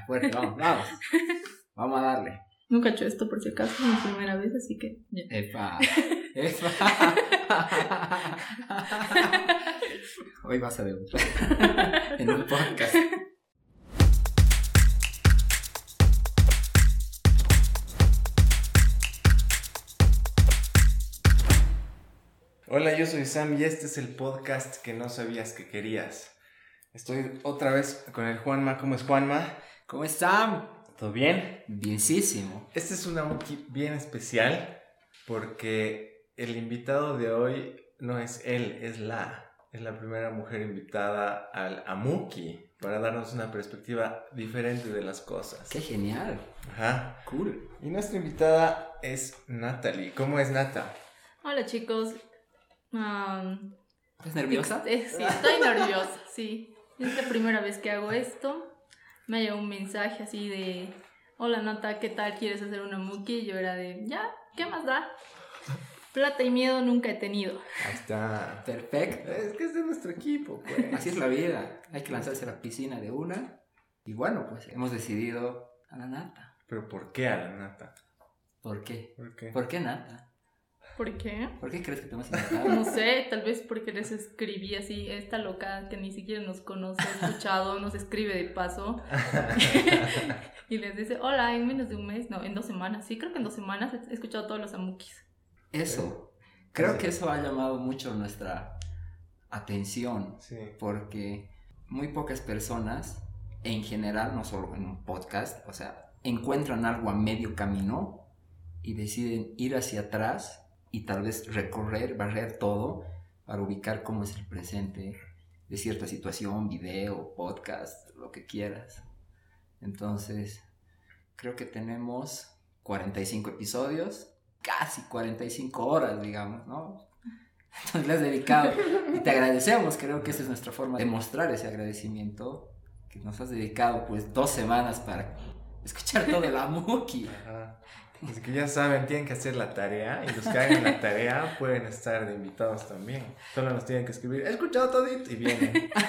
Fuerte, vamos, vamos. Vamos a darle. Nunca he hecho esto por si acaso, es mi primera vez, así que. Epa. Epa. Hoy vas a debutar en un podcast. Hola, yo soy Sam y este es el podcast que no sabías que querías. Estoy otra vez con el Juanma. ¿Cómo es Juanma? ¿Cómo están? ¿Todo bien? Bienísimo. Este es una Muki bien especial porque el invitado de hoy no es él, es la. Es la primera mujer invitada al Amuki para darnos una perspectiva diferente de las cosas. Qué genial. Ajá. Cool. Y nuestra invitada es Natalie. ¿Cómo es Nata? Hola chicos. Am, ¿Estás nerviosa? eh, sí, estoy nerviosa, sí. Es la primera vez que hago esto. Me llegado un mensaje así de: Hola Nata, ¿qué tal? ¿Quieres hacer una muki? Y yo era de: Ya, ¿qué más da? Plata y miedo nunca he tenido. Ahí está. Perfecto. Es que es de nuestro equipo, pues. Así es la vida. Hay que lanzarse a la piscina de una. Y bueno, pues hemos decidido a la nata. Pero ¿por qué a la Nata? ¿Por qué? ¿Por qué? ¿Por qué nata? ¿Por qué? ¿Por qué crees que te hemos invitado? No sé, tal vez porque les escribí así, esta loca que ni siquiera nos conoce, ha escuchado, nos escribe de paso y les dice, hola, en menos de un mes, no, en dos semanas, sí, creo que en dos semanas he escuchado todos los amukis. Eso. Creo que eso ha llamado mucho nuestra atención. Sí. Porque muy pocas personas, en general, no solo en un podcast, o sea, encuentran algo a medio camino y deciden ir hacia atrás y tal vez recorrer, barrer todo para ubicar cómo es el presente de cierta situación, video, podcast, lo que quieras. Entonces, creo que tenemos 45 episodios, casi 45 horas, digamos, ¿no? Entonces le has dedicado y te agradecemos, creo que esa es nuestra forma de mostrar ese agradecimiento, que nos has dedicado pues dos semanas para escuchar todo el Amuki. Ajá. Así que ya saben, tienen que hacer la tarea y los que hagan la tarea pueden estar de invitados también. Solo nos tienen que escribir, he escuchado todito y vienen.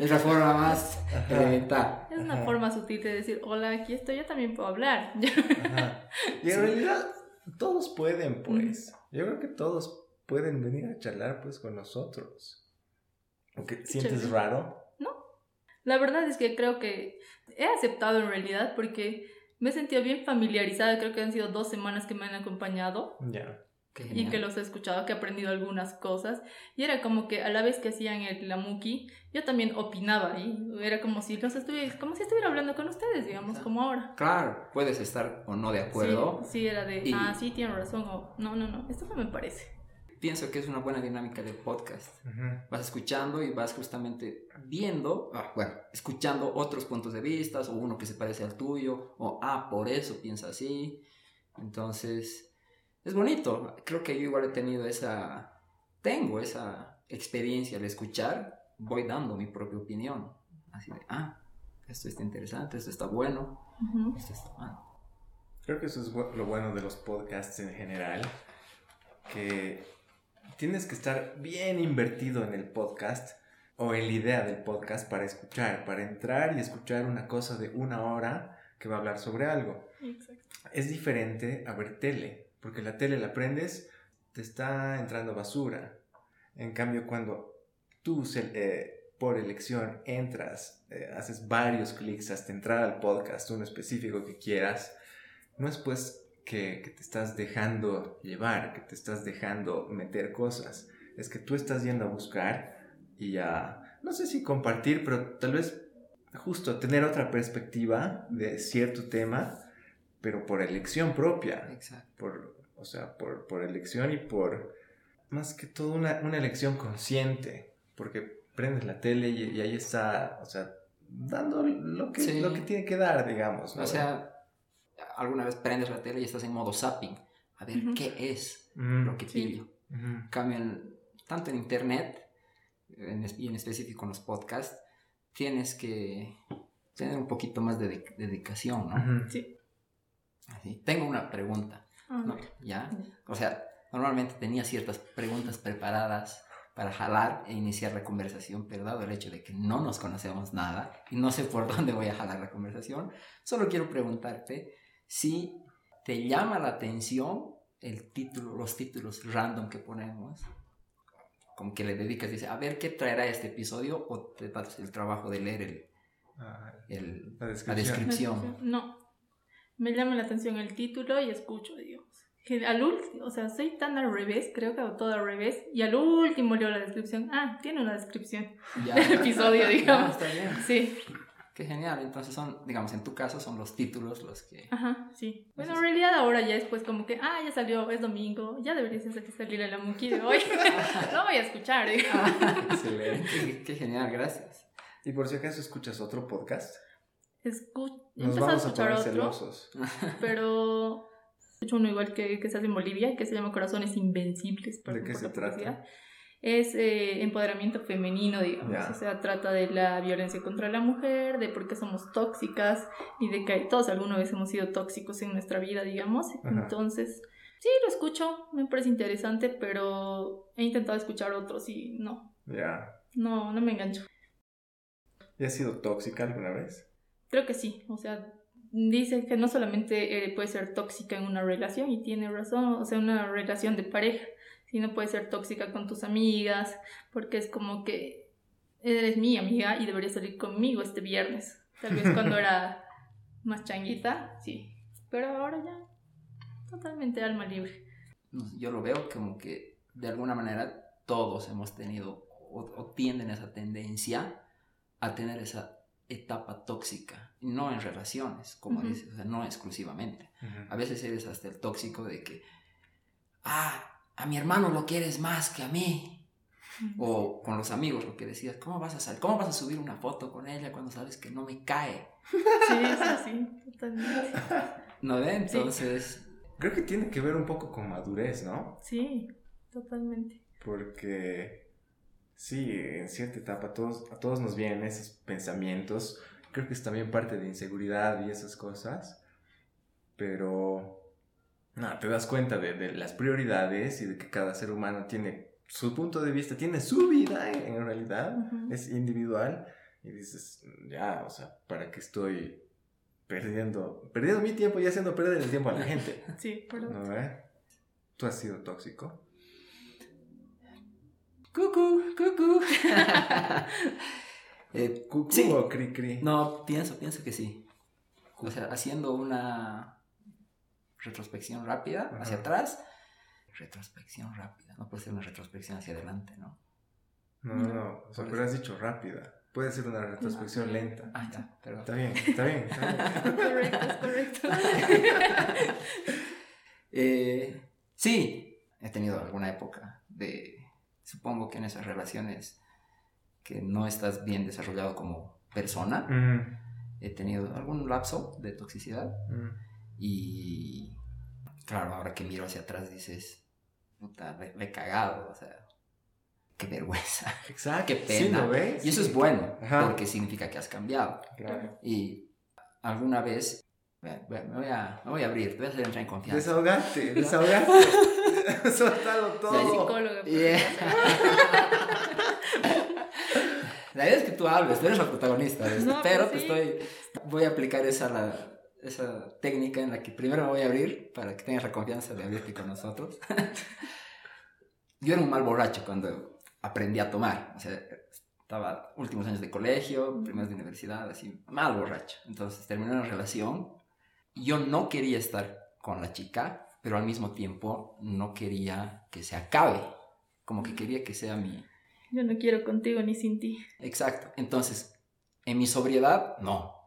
Es la forma más elemental. Es una Ajá. forma sutil de decir, hola, aquí estoy, yo también puedo hablar. Ajá. Y en Sí. realidad todos pueden, pues. Yo creo que todos pueden venir a charlar pues con nosotros. Aunque sientes chévere. raro. La verdad es que creo que he aceptado en realidad porque me he sentido bien familiarizada, creo que han sido dos semanas que me han acompañado. Ya. Y que los he escuchado, que he aprendido algunas cosas. Y era como que a la vez que hacían el Lamuki, yo también opinaba y era como si los estuviera, como si estuviera hablando con ustedes, digamos, Exacto. como ahora. Claro, puedes estar o no de acuerdo. Sí, sí, era de, Y- ah, sí, tienen razón, o no, no, no, esto no me parece. Pienso que es una buena dinámica del podcast. Ujú. vas escuchando y vas justamente viendo, ah, bueno, escuchando otros puntos de vista, o uno que se parece al tuyo, o ah, por eso piensa así. Entonces, es bonito. Creo que yo igual he tenido esa, tengo esa experiencia al escuchar, voy dando mi propia opinión. Así de, ah, esto está interesante, esto está bueno, Ujú. esto está mal. Creo que eso es lo bueno de los podcasts en general, que tienes que estar bien invertido en el podcast o en la idea del podcast para escuchar, para entrar y escuchar una cosa de una hora que va a hablar sobre algo. Exacto. Es diferente a ver tele, porque la tele la prendes, te está entrando basura. En cambio, cuando tú eh, por elección entras, eh, haces varios clics hasta entrar al podcast, uno específico que quieras, no es pues que, que te estás dejando llevar, que te estás dejando meter cosas, es que tú estás yendo a buscar y a, no sé si compartir, pero tal vez justo tener otra perspectiva de cierto tema, pero por elección propia, Exacto. por, o sea, por, por elección y por, más que todo, una, una elección consciente, porque prendes la tele y, y ahí está, o sea, dando lo que, Sí. lo que tiene que dar, digamos. ¿no? O sea, alguna vez prendes la tele y estás en modo zapping. A ver. ¿qué es Mm, lo que pillo? en- tanto en internet en y en específico en los podcasts, tienes que tener un poquito más de de- dedicación, ¿no? Sí. Así. Tengo una pregunta, Ah, ¿no? ¿Ya? O sea, normalmente tenía ciertas preguntas preparadas para jalar e iniciar la conversación, pero dado el hecho de que no nos conocemos nada y no sé por dónde voy a jalar la conversación, solo quiero preguntarte si te llama la atención el título, los títulos random que ponemos, como que le dedicas, dice, a ver qué traerá este episodio o te das el trabajo de leer el, Ah, el- la la descripción. descripción. No. Me llama la atención el título y escucho, digamos. Que al último, o sea, soy tan al revés, creo que hago todo al revés. Y al último leo la descripción. Ah, tiene una descripción Ya. del episodio, digamos. está bien. Sí, Qué genial. Entonces son, digamos, en tu caso son los títulos los que... ajá, sí. Bueno, en realidad ahora ya es pues como que, ah, ya salió, es domingo, ya debería ser que salir a la muki de hoy. Lo voy a escuchar, digamos. Excelente. Qué, qué genial, gracias. Y por si acaso escuchas otro podcast, Escu- nos a vamos a escuchar poner otro, celosos. pero escucho uno igual que, que se hace en Bolivia, que se llama Corazones Invencibles. ¿De qué se la trata? Es eh, empoderamiento femenino, digamos. O sea, trata de la violencia contra la mujer, de por qué somos tóxicas y de que todos alguna vez hemos sido tóxicos en nuestra vida, digamos. Entonces, sí, lo escucho, me parece interesante, pero he intentado escuchar otros y no, Ya. no, no me engancho. ¿Y has sido tóxica alguna vez? Creo que sí, o sea, dice que no solamente eh, puede ser tóxica en una relación y tiene razón, o sea, una relación de pareja, sino puede ser tóxica con tus amigas, porque es como que eres mi amiga y deberías salir conmigo este viernes. Tal vez cuando era más changuita, sí, pero ahora ya totalmente alma libre. No Yo lo veo como que de alguna manera todos hemos tenido o, o tienden esa tendencia a tener esa etapa tóxica. Y No en relaciones, como dices, o sea, no exclusivamente. A veces eres hasta el tóxico de que, ah, a mi hermano lo quieres más que a mí. O con los amigos lo que decías, ¿cómo vas a sal- ¿Cómo vas a subir una foto con ella cuando sabes que no me cae? Sí, sí, sí, totalmente. ¿No ve? Entonces, Creo que tiene que ver un poco con madurez, ¿no? Sí, totalmente. Porque sí, en cierta etapa a todos, a todos nos vienen esos pensamientos. Creo que es también parte de inseguridad y esas cosas. Pero no, te das cuenta de, de las prioridades y de que cada ser humano tiene su punto de vista, tiene su vida en, en realidad. Es individual. Y dices, ya, o sea, ¿para qué estoy perdiendo, perdiendo mi tiempo y haciendo perder el tiempo a la gente? Sí, pero ¿No ve? ¿Tú has sido tóxico? cucú, cucú. Eh, ¿Cucú Sí. o cri cri? No, pienso, pienso que sí. O sea, haciendo una retrospección rápida Ajá. hacia atrás. Retrospección rápida. No puede ser una retrospección hacia adelante, ¿no? No, no, no. O sea, ¿Cuál pero has dicho rápida. Puede ser una retrospección lenta. Ah, ya, perdón. Está bien, está bien. Está bien. correcto, es correcto. Eh, sí, he tenido alguna época de, supongo que en esas relaciones que no estás bien desarrollado como persona, Mm, he tenido algún lapso de toxicidad mm. Y claro, ahora que miro hacia atrás dices, puta, le, le he cagado, o sea, qué vergüenza, Exacto. qué Sí, pena. ¿lo ves? Y eso Sí. es bueno, Ajá. porque significa que has cambiado. Claro. Y alguna vez, ve- ve- me voy a, me voy a abrir, te voy a hacer entrar en confianza. Desahogarte, desahogarte. Soy todo. psicóloga. pues. Yeah. La idea es que tú hables, tú eres la protagonista No, pero pues te sí. estoy, voy a aplicar esa, la- esa técnica en la que primero me voy a abrir para que tengas la confianza de abrirte con nosotros. Yo era un mal borracho cuando aprendí a tomar, o sea, estaba últimos años de colegio, primeros de universidad, así, mal borracho. Entonces terminé una relación y yo no quería estar con la chica, pero al mismo tiempo no quería que se acabe, como que quería que sea mi, Yo no quiero contigo ni sin ti. Exacto. Entonces, en mi sobriedad, no.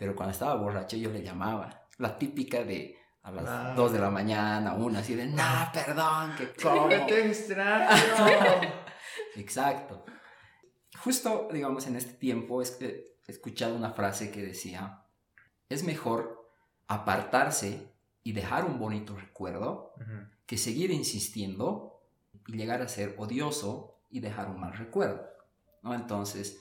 Pero cuando estaba borracho yo le llamaba. La típica de a las Ah. 2 de la mañana, una así de, no, perdón, que como. Te extraño. Exacto. Justo, digamos, en este tiempo es que he escuchado una frase que decía, es mejor apartarse y dejar un bonito recuerdo que seguir insistiendo y llegar a ser odioso y dejar un mal recuerdo, ¿no? Entonces,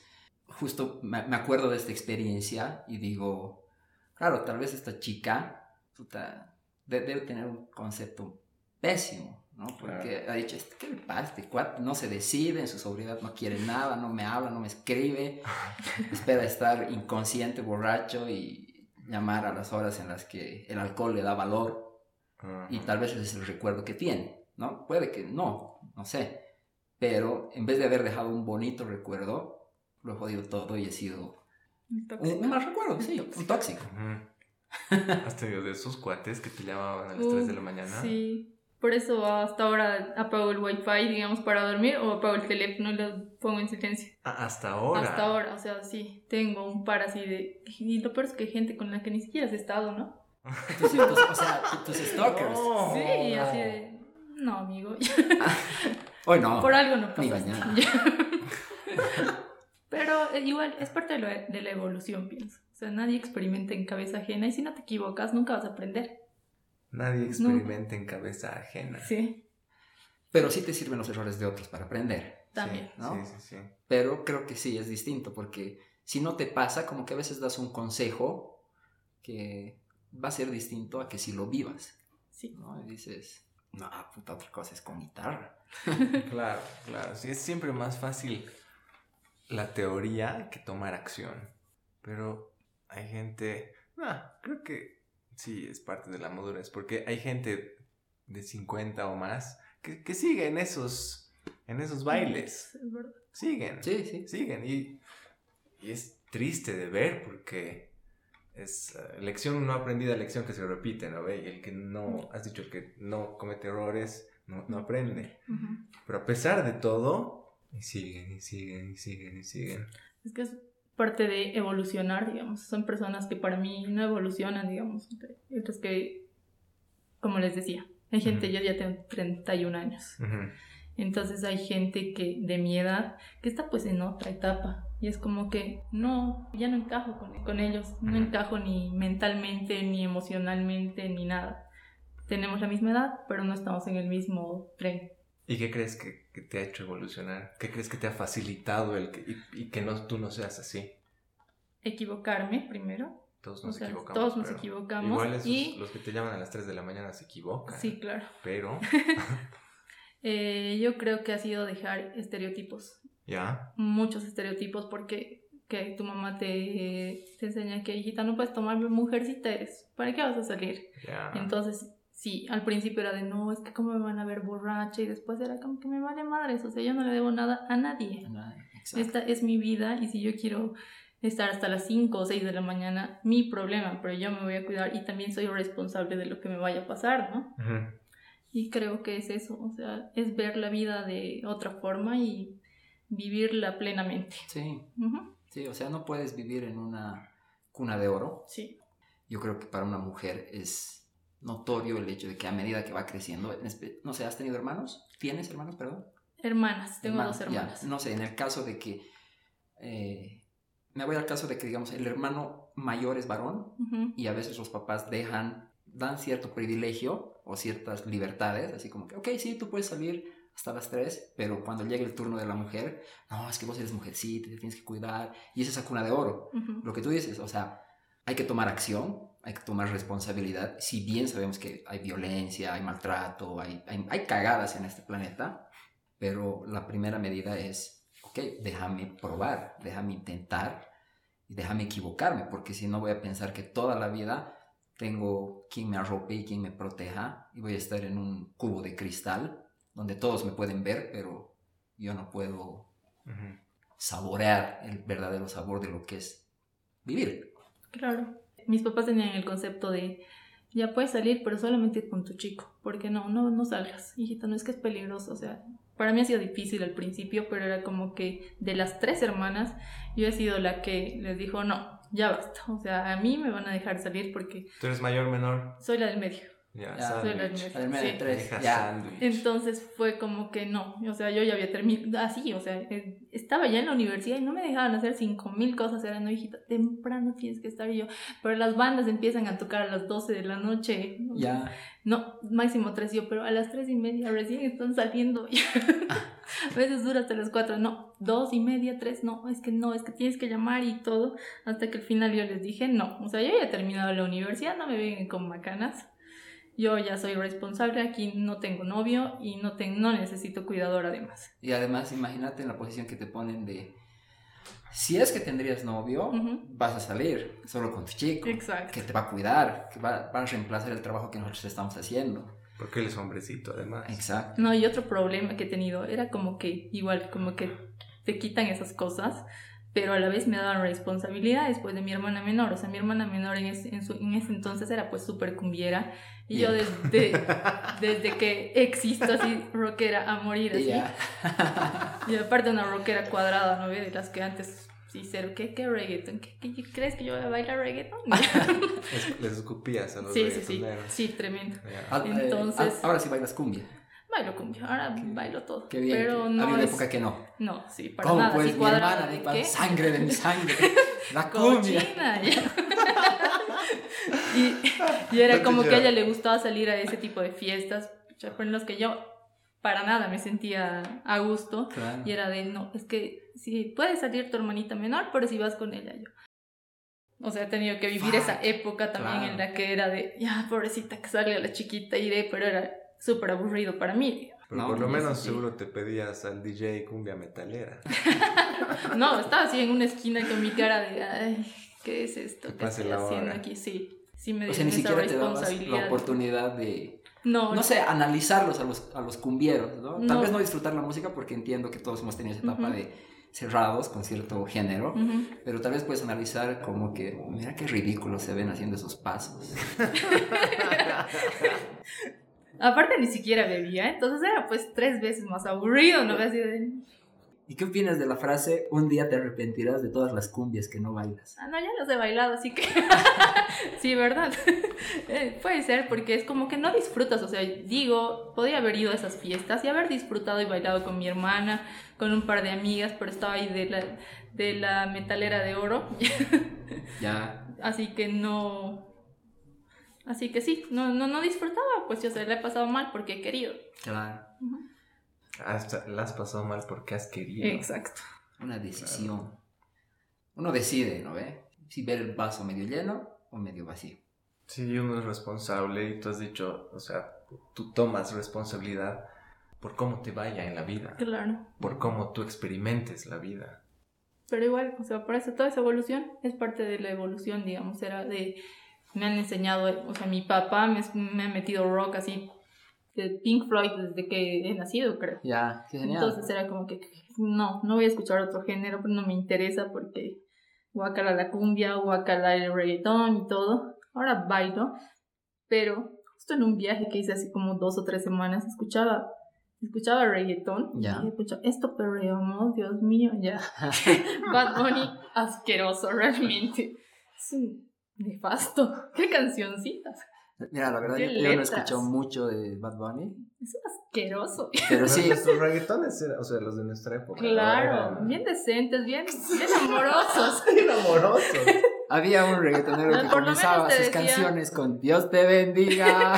justo me, acuerdo de esta experiencia y digo, claro, tal vez esta chica puta, debe tener un concepto pésimo, ¿no? Porque ha dicho, "Este, ¿qué le pasa? Este cuate no se decide, en su sobriedad no quiere nada, no me habla, no me escribe, espera estar inconsciente, borracho y llamar a las horas en las que el alcohol le da valor y tal vez ese es el recuerdo que tiene, ¿no? Puede que no, no sé, pero en vez de haber dejado un bonito recuerdo, lo he jodido todo y he sido Un un, mal recuerdo, sí, un tóxico. Has tenido de esos cuates que te llamaban a las 3 de la mañana. Sí. Por eso hasta ahora apago el wifi, digamos, para dormir o apago el teléfono y lo pongo en silencio. Ah, hasta ahora. Hasta ahora, o sea, sí, tengo un par así de... Y lo peor es que hay gente con la que ni siquiera has estado, ¿no? Tus- tus- o sea, tus stalkers. No. Sí, así de... No, amigo, Hoy no. por algo no Ni pasa. mañana. Pero eh, igual es parte de, lo- de la evolución, pienso. O sea, nadie experimenta en cabeza ajena y si no te equivocas nunca vas a aprender. Nadie experimenta en cabeza ajena. Sí, Pero sí te sirven los errores de otros para aprender. también. Sí, ¿no? sí, sí, sí. Pero creo que sí es distinto porque si no te pasa, como que a veces das un consejo que va a ser distinto a que si lo vivas. Sí. ¿no? Y dices, no, puta, otra cosa es con guitarra. Claro, claro. Sí, es siempre más fácil la teoría que tomar acción. Pero hay gente. Ah, creo que sí es parte de la madurez. Porque hay gente de 50 o más que, que sigue en esos, en esos bailes. Es verdad. Siguen. Sí, sí. Siguen. Y, y es triste de ver porque es eh, lección no aprendida, lección que se repite, ¿no? ve? Y el que no, has dicho, el que no comete errores, no, no aprende. Pero a pesar de todo, y siguen, y siguen, y siguen, y siguen. Es que es parte de evolucionar, digamos. Son personas que para mí no evolucionan, digamos. Otras que, como les decía, hay gente, Ujú. yo ya tengo 31 años. Ujú. Entonces hay gente que de mi edad que está pues en otra etapa. Y es como que no, ya no encajo con, con ellos. No encajo ni mentalmente, ni emocionalmente, ni nada. Tenemos la misma edad, pero no estamos en el mismo tren. ¿Y qué crees que, que te ha hecho evolucionar? ¿Qué crees que te ha facilitado el que, y, y que no, tú no seas así? Equivocarme primero. Todos O nos sea, equivocamos. todos nos equivocamos. Igual esos, y los que te llaman a las 3 de la mañana se equivocan. sí, claro. Pero, Eh, yo creo que ha sido dejar estereotipos, ya. muchos estereotipos, porque que tu mamá te, te enseña que, hijita, no puedes tomar mujercita eres, ¿para qué vas a salir? Ya. Entonces, sí, al principio era de, no, es que cómo me van a ver borracha, y después era como que me vale madres, o sea, yo no le debo nada a nadie. Exacto. Esta es mi vida, y si yo quiero estar hasta las 5 o 6 de la mañana, mi problema, pero yo me voy a cuidar y también soy responsable de lo que me vaya a pasar, ¿no? Ujú. Y creo que es eso, o sea, es ver la vida de otra forma y vivirla plenamente. Sí, Ujú, sí, o sea, no puedes vivir en una cuna de oro. Sí, Yo creo que para una mujer es notorio el hecho de que a medida que va creciendo, no sé, ¿has tenido hermanos? ¿Tienes hermanos, perdón? hermanas, tengo Hermanos, dos ya, hermanas. no sé, en el caso de que, eh, me voy al caso de que, digamos, el hermano mayor es varón y a veces los papás dejan, dan cierto privilegio o ciertas libertades, así como que, ok, sí, tú puedes salir hasta las 3, pero cuando llegue el turno de la mujer, no, es que vos eres mujercita, te tienes que cuidar, y es esa cuna de oro. Lo que tú dices, o sea, hay que tomar acción, hay que tomar responsabilidad, si bien sabemos que hay violencia, hay maltrato, hay, hay, hay cagadas en este planeta, pero la primera medida es, ok, déjame probar, déjame intentar y déjame equivocarme, porque si no voy a pensar que toda la vida tengo quien me arrope y quien me proteja y voy a estar en un cubo de cristal donde todos me pueden ver, pero yo no puedo Ujú. saborear el verdadero sabor de lo que es vivir. Claro. Mis papás tenían el concepto de, ya puedes salir, pero solamente con tu chico, porque no, no, no salgas, hijita, no es que es peligroso, o sea, para mí ha sido difícil al principio, pero era como que de las tres hermanas, yo he sido la que les dijo, no, ya basta, o sea, a mí me van a dejar salir porque ¿Tú eres mayor menor? soy la del medio. Ya, Ya, Al medio Sí. tres, ya. Entonces fue como que no, o sea, yo ya había terminado así, o sea, eh, estaba ya en la universidad y no me dejaban hacer cinco mil cosas, era no, hijita, temprano tienes que estar y yo, pero las bandas empiezan a tocar a las 12 de la noche, o sea, Ya, no, máximo tres yo, pero a las tres y media recién están saliendo, a veces dura hasta las cuatro, no, dos y media, tres, no, es que no, es que tienes que llamar y todo, hasta que al final yo les dije no, o sea, yo ya he terminado la universidad, no me vengan con macanas. Yo ya soy responsable, aquí no tengo novio y no, te, no necesito cuidador además. Y además, imagínate en la posición que te ponen de, si es que tendrías novio, Ujú. vas a salir solo con tu chico, Exacto. que te va a cuidar, que va, va a reemplazar el trabajo que nosotros estamos haciendo. Porque él es hombrecito, además. Exacto. No, y otro problema que he tenido era como que igual, como que te quitan esas cosas, pero a la vez me daban responsabilidades pues de mi hermana menor. O sea, mi hermana menor en ese, en su- en ese entonces era pues súper cumbiera y yo Ya. desde, desde que existo así rockera a morir así. ya. Y aparte una rockera cuadrada, ¿no? De las que antes, sí, cero, ¿qué, qué reggaeton? ¿Qué, qué- crees que yo voy a bailar reggaeton? Es- Les escupías a los sí, sí, sí, sí, tremendo. Ya. Ah, eh, Entonces- ah, ahora sí bailas cumbia. Bailo cumbia, ahora bailo todo. Qué bien. Pero que- no Había una es- época que no. No, sí, para ¿Cómo nada. pues? Mi hermana, ¿de mi pa- qué? sangre de mi sangre. La cumbia. Cochina, y, y era como que a ella le gustaba salir a ese tipo de fiestas, en los que yo para nada me sentía a gusto. Claro. Y era de, no, es que sí, puede salir tu hermanita menor, pero si vas con ella yo. O sea, he tenido que vivir Fuck, esa época también claro. en la que era de, ya, pobrecita, que salga la chiquita, iré, pero era súper aburrido para mí. Pero No, por lo no, menos sí. seguro te pedías al DJ cumbia metalera. No, estaba así en una esquina con mi cara de, ay, ¿qué es esto? Que ¿Qué estoy haciendo aquí? Sí, sí me O sea, ni esa siquiera te dabas la oportunidad de, No, no sé, analizarlos a los, a los cumbieros, ¿no? Tal No. vez no disfrutar la música porque entiendo que todos hemos tenido esa etapa de cerrados con cierto género, pero tal vez puedes analizar como que, mira qué ridículo se ven haciendo esos pasos. Aparte ni siquiera bebía, entonces era pues tres veces más aburrido, ¿no? ¿Y qué opinas de la frase, un día te arrepentirás de todas las cumbias que no bailas? Ah, no, ya los he bailado, así que. sí, ¿verdad? Eh, puede ser, porque es como que no disfrutas. O sea, digo, podía haber ido a esas fiestas y haber disfrutado y bailado con mi hermana, con un par de amigas, pero estaba ahí de la, de la metalera de oro. Ya, así que no. Así que sí, no, no, no disfrutaba, pues yo se le he pasado mal porque he querido. claro, Ujú. Hasta la has pasado mal porque has querido. Exacto. una decisión. Uno decide, ¿no ve? Si ver el vaso medio lleno o medio vacío. Sí, uno es responsable y tú has dicho, o sea, tú tomas responsabilidad por cómo te vaya en la vida, Claro. por cómo tú experimentes la vida. Pero igual, o sea, por eso toda esa evolución es parte de la evolución, digamos, era de, me han enseñado, o sea, mi papá me, me ha metido rock así, de Pink Floyd desde que he nacido, creo. Ya, qué genial. Entonces era como que, no, no voy a escuchar otro género, pero no me interesa porque guacala la cumbia, guacala el reggaetón y todo. Ahora bailo, pero justo en un viaje que hice hace como dos o tres semanas, escuchaba, escuchaba reggaetón. Ya. Y escucho, esto perreamos, Dios mío, ya. Bad Bunny, asqueroso, realmente. Es un nefasto. ¿Qué cancioncitas? Mira, la verdad, Qué yo, yo no escuchado mucho de Bad Bunny, Es un asqueroso. pero sí, Nuestros reggaetones, o sea, los de nuestra época. Claro, Eran bien decentes, bien, bien amorosos. bien amorosos. había un reggaetonero que comenzaba sus decía- canciones con Dios te bendiga.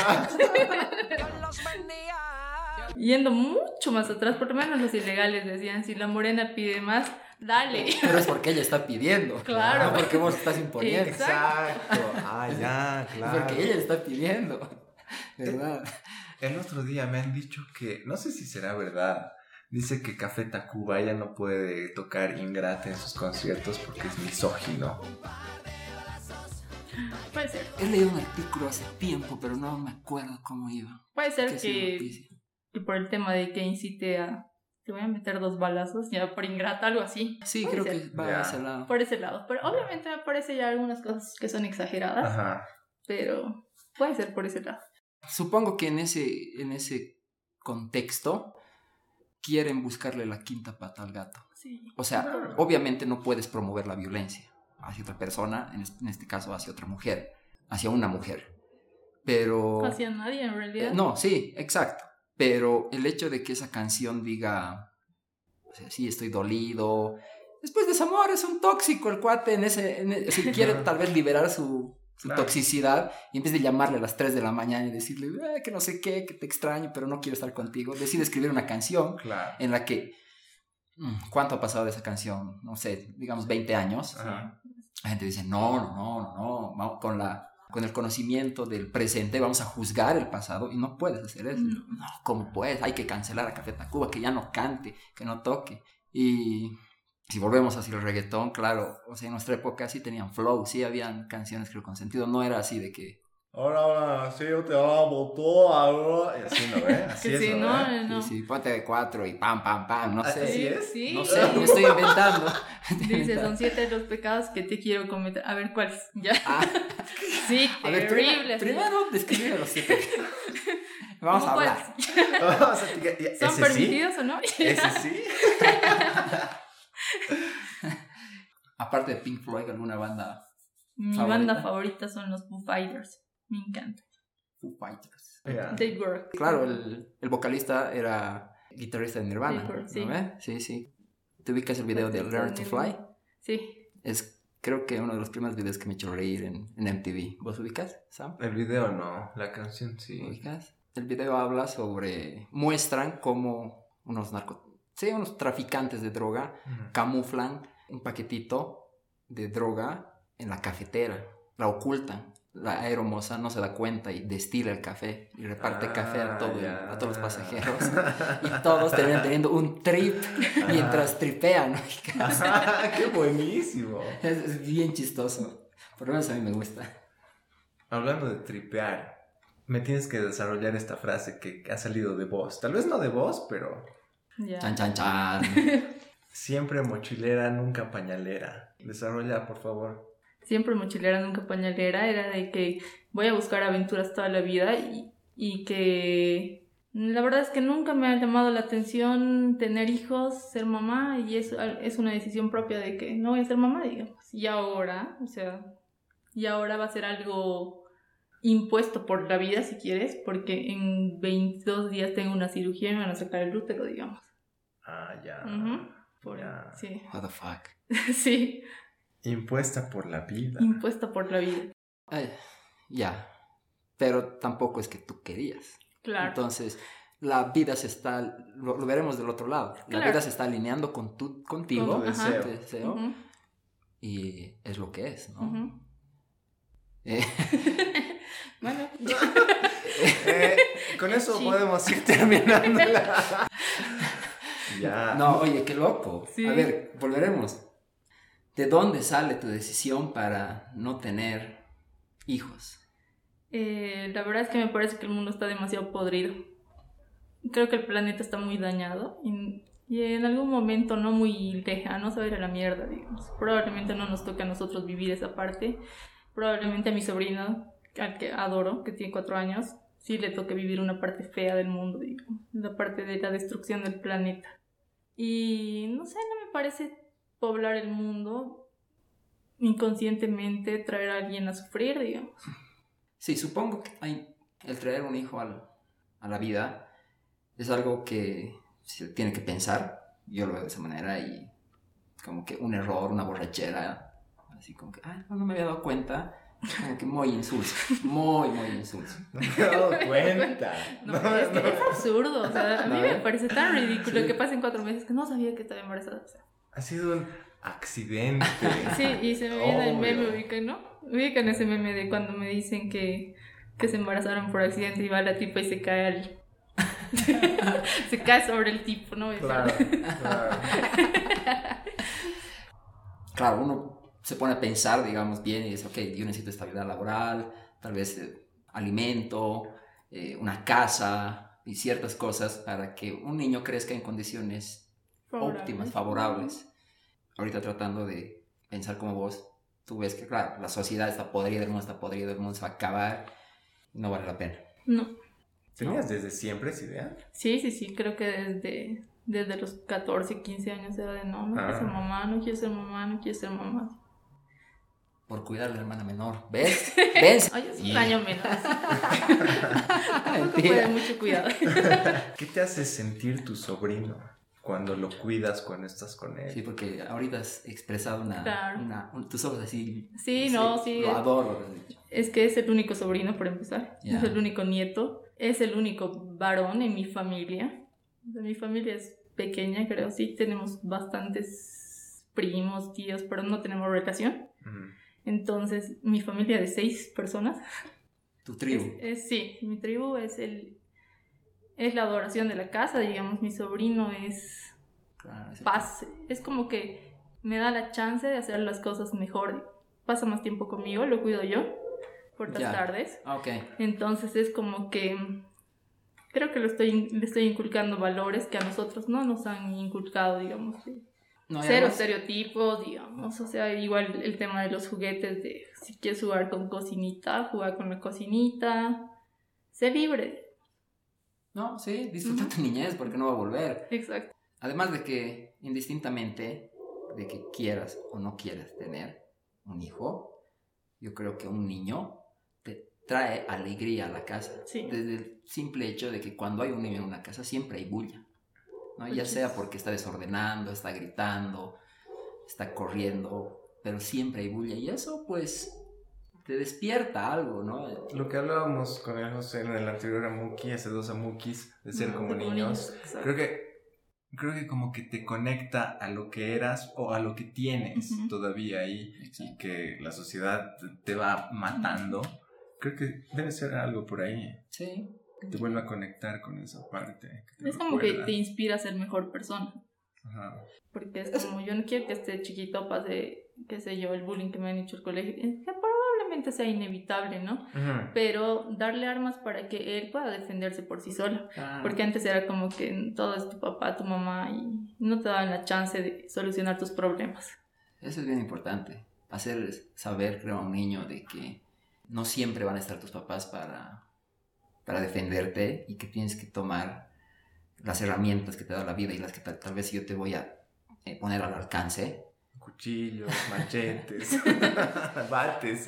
Yendo mucho más atrás, por lo menos los ilegales decían, si la morena pide más, dale. pero es porque ella está pidiendo. Claro. No porque vos estás imponiendo. Exacto. Exacto. Ah, ya, Es claro. porque ella está pidiendo. ¿Verdad? El otro día me han dicho que, no sé si será verdad, dice que Café Tacuba ya no puede tocar Ingrata en sus conciertos porque es misógino. Puede ser. He leído un artículo hace tiempo, pero no me acuerdo cómo iba. Puede ser Que que por el tema de que incite a, te voy a meter dos balazos, ya por ingrata, algo así. Sí, Puede creo ser. que va a ese lado. Por ese lado. Pero obviamente me parece ya algunas cosas que son exageradas, Ajá. pero puede ser por ese lado. Supongo que en ese, en ese contexto quieren buscarle la quinta pata al gato. Sí. O sea, obviamente no puedes promover la violencia hacia otra persona, en este caso hacia otra mujer, hacia una mujer. Pero... Hacia nadie en realidad. Eh, no, sí, exacto. Pero el hecho de que esa canción diga, o sea, sí, estoy dolido. Después desamor, es un tóxico el cuate en ese, en e- si quiere tal vez liberar su, su Claro. toxicidad y en vez de llamarle a las 3 de la mañana y decirle "Eh, que no sé qué, que te extraño, pero no quiero estar contigo, decide escribir una canción Claro. en la que, mm, ¿cuánto ha pasado de esa canción? No sé, digamos 20 años. Ajá. La gente dice, no, no, no, no, no, vamos con la con el conocimiento del presente, vamos a juzgar el pasado y no puedes hacer eso. No. No, ¿cómo puedes? Hay que cancelar a Café Tacuba, que ya no cante, que no toque. Y si volvemos hacia el reggaetón, claro, o sea, en nuestra época sí tenían flow, sí habían canciones creo con sentido, no era así de que Ahora, ahora, sí, yo te amo todo, Y así, ¿no ve? Así Que es, sí, ¿no no, no. Sí, sí, ponte de cuatro y pam, pam, pam, no ¿Así sé. es? Sí. No sé, me estoy inventando. Dice, son siete los pecados que te quiero cometer. A ver, ¿cuáles? Ya. Ah, Sí, a ver, terrible. primero, así. primero describe los siete. Vamos a ¿Cómo hablar. ¿Son ¿Ese sí? permitidos o no? ¿Ese sí? Aparte de Pink Floyd, alguna banda Mi ¿Favorita? banda favorita son los Foo Fighters. Me encanta. Foo Fighters. Ya. Dave Grohl. Claro, el, el vocalista era guitarrista de Nirvana. Dave Grohl, sí. Sí, sí. ¿Te ubicas el video de Learn to Fly? Sí. Es creo que uno de los primeros videos que me hecho reír en, en MTV. ¿Vos ubicas, Sam? El video no, la canción sí. ¿Ubicas? El video habla sobre... Muestran cómo unos narcos... Sí, unos traficantes de droga camuflan un paquetito de droga en la cafetera. La ocultan. La aeromoza no se da cuenta y destila el café y reparte Ah, café a, todo, ya. a todos los pasajeros. Y todos terminan teniendo un trip mientras tripean. ¡Qué buenísimo! Es, es bien chistoso. Por lo menos a mí me gusta. Hablando de tripear, me tienes que desarrollar esta frase que ha salido de vos. Tal vez no de vos, pero. Chan, chan, chan. siempre mochilera, nunca pañalera. Desarrolla, por favor. Siempre mochilera, nunca pañalera. Era de que voy a buscar aventuras toda la vida y, y que la verdad es que nunca me ha llamado la atención tener hijos, ser mamá y es, es una decisión propia de que no voy a ser mamá, digamos. Y ahora, o sea, y ahora va a ser algo impuesto por la vida si quieres, porque en 22 días tengo una cirugía y me van a sacar el útero, digamos. Ah, ya. Por- Ya. Sí, What the fuck. sí, Impuesta por la vida. impuesta por la vida. Ay, ya. Pero tampoco es que tú querías. Claro. Entonces, la vida se está, lo, lo veremos del otro lado. La Claro. vida se está alineando con tu, contigo, Con tu deseo. tu deseo, Ujú, y es lo que es, ¿no? ujú. Eh, Bueno, Eh, con eso Sí. podemos ir terminando la... ya. no, oye, qué loco. Sí. A ver, volveremos. ¿De dónde sale tu decisión para no tener hijos? eh, la verdad es que me parece que el mundo está demasiado podrido. Creo que el planeta está muy dañado y, en algún momento no muy lejano se va a a la mierda, digamos. Probablemente no nos toque a nosotros vivir esa parte. Probablemente a mi sobrino, al que adoro, que tiene cuatro años, sí le toque vivir una parte fea del mundo, digamos. La parte de la destrucción del planeta. Y no sé, no me parece poblar el mundo inconscientemente, traer a alguien a sufrir, digamos. Sí, supongo que hay, el traer un hijo al- a la vida es algo que se tiene que pensar. Yo lo veo de esa manera y como que un error, una borrachera, así como que, ay, no, no me había dado cuenta. Como que muy insulso, muy, muy insulso. No me he dado cuenta. No, No, es, que no. es absurdo, o sea, a mí No, me ¿eh? parece tan ridículo Sí. que pasen cuatro meses que no sabía que estaba embarazada. o sea. Ha sido un accidente. Sí, y se me viene el meme, Obvio. ubican, ¿no? Ubican ese meme de cuando me dicen que, que se embarazaron por accidente y va la tipa y se cae al... se cae sobre el tipo, ¿no? Claro, claro. Claro, uno se pone a pensar, digamos, bien y dice, ok, yo necesito estabilidad laboral, tal vez eh, alimento, eh, una casa y ciertas cosas para que un niño crezca en condiciones óptimas, favorables. Ahorita tratando de pensar como vos, tú ves que, claro, la sociedad está podrida, el mundo está podrido, el mundo se va a acabar, no vale la pena. No. ¿Tenías desde siempre esa idea? Sí, sí, sí, creo que desde, desde los 14, 15 años era de no, no quiero Ah. ser mamá, no quiero ser mamá, no quiero ser mamá. Por cuidar a la hermana menor, ¿ves? ¿Ves? Ay, es un año menos. Tampoco Mentira. fue de mucho cuidado. ¿Qué te hace sentir tu sobrino cuando lo cuidas, cuando estás con él? Sí, porque ahorita has expresado una, Claro. una- un- tus ojos así. Sí, no, sí. Lo adoro. Es que es el único sobrino, por empezar. Ya. Es el único nieto. Es el único varón en mi familia. O sea, mi familia es pequeña, creo. Sí, tenemos bastantes primos, tíos, pero no tenemos relación. Ujú. Entonces, mi familia de seis personas. Tu tribu. Es, es- sí, mi tribu es el. Es la adoración de la casa, digamos. Mi sobrino es Claro, paz. Es como que me da la chance de hacer las cosas mejor. Pasa más tiempo conmigo, lo cuido yo por las tardes. Ah, Ok. Entonces es como que creo que lo estoy, le estoy inculcando valores que a nosotros no nos han inculcado, digamos. de No, Cero además- estereotipos, digamos. O sea, igual el tema de los juguetes, de si quieres jugar con cocinita, jugar con la cocinita. Sé libre. No, sí, disfruta tu niñez porque no va a volver. Exacto. Además de que, indistintamente de que quieras o no quieras tener un hijo, yo creo que un niño te trae alegría a la casa. Sí. Desde el simple hecho de que cuando hay un niño en una casa siempre hay bulla. ¿no? Ya sea porque está desordenando, está gritando, está corriendo, pero siempre hay bulla. Y eso pues te despierta algo, ¿no? Lo que hablábamos con el José en el anterior Amuki, hace dos Amukis, de ser Ujú, como de niños. Creo que, creo que como que te conecta a lo que eras o a lo que tienes todavía ahí y Exacto. que la sociedad te- va matando. Creo que debe ser algo por ahí Sí. que te vuelva a conectar con esa parte. que te Es como que te inspira a ser mejor persona. Ajá. Porque es como, yo no quiero que este chiquito pase, qué sé yo, el bullying que me han hecho el colegio. Sea inevitable, ¿no? Pero darle armas para que él pueda defenderse por sí solo. Ah, Porque antes era como que todo es tu papá, tu mamá y no te daban la chance de solucionar tus problemas. Eso es bien importante. Hacer saber, creo, a un niño de que no siempre van a estar tus papás para, para defenderte y que tienes que tomar las herramientas que te da la vida y las que tal, tal vez yo te voy a eh, poner al alcance. Cuchillos, machetes, bates.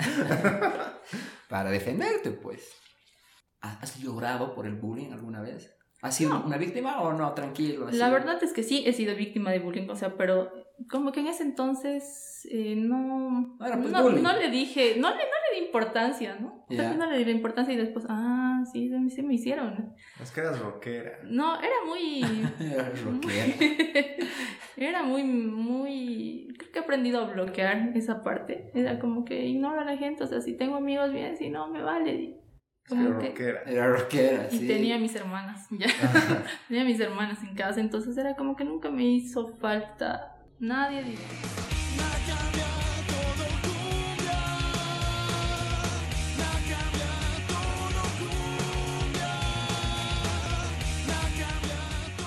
para defenderte, pues. ¿Has llorado por el bullying alguna vez? ¿Has sido No. una víctima o no? Tranquilo. La sido- verdad es que sí he sido víctima de bullying, o sea, pero como que en ese entonces eh, no, No era, pues, no, no le dije, no le, no le di importancia, ¿no? Ya. No le di la importancia y después, ah, sí, se me, se me hicieron. Es que eras rockera. No, era muy... Era rockera. Era muy, muy... Creo que he aprendido a bloquear esa parte. Era como que ignoro a la gente, o sea, si tengo amigos bien, si no, me vale. Como era que... rockera. Era rockera, Y sí. tenía mis hermanas, ya. tenía mis hermanas en casa, entonces era como que nunca me hizo falta nadie. digo.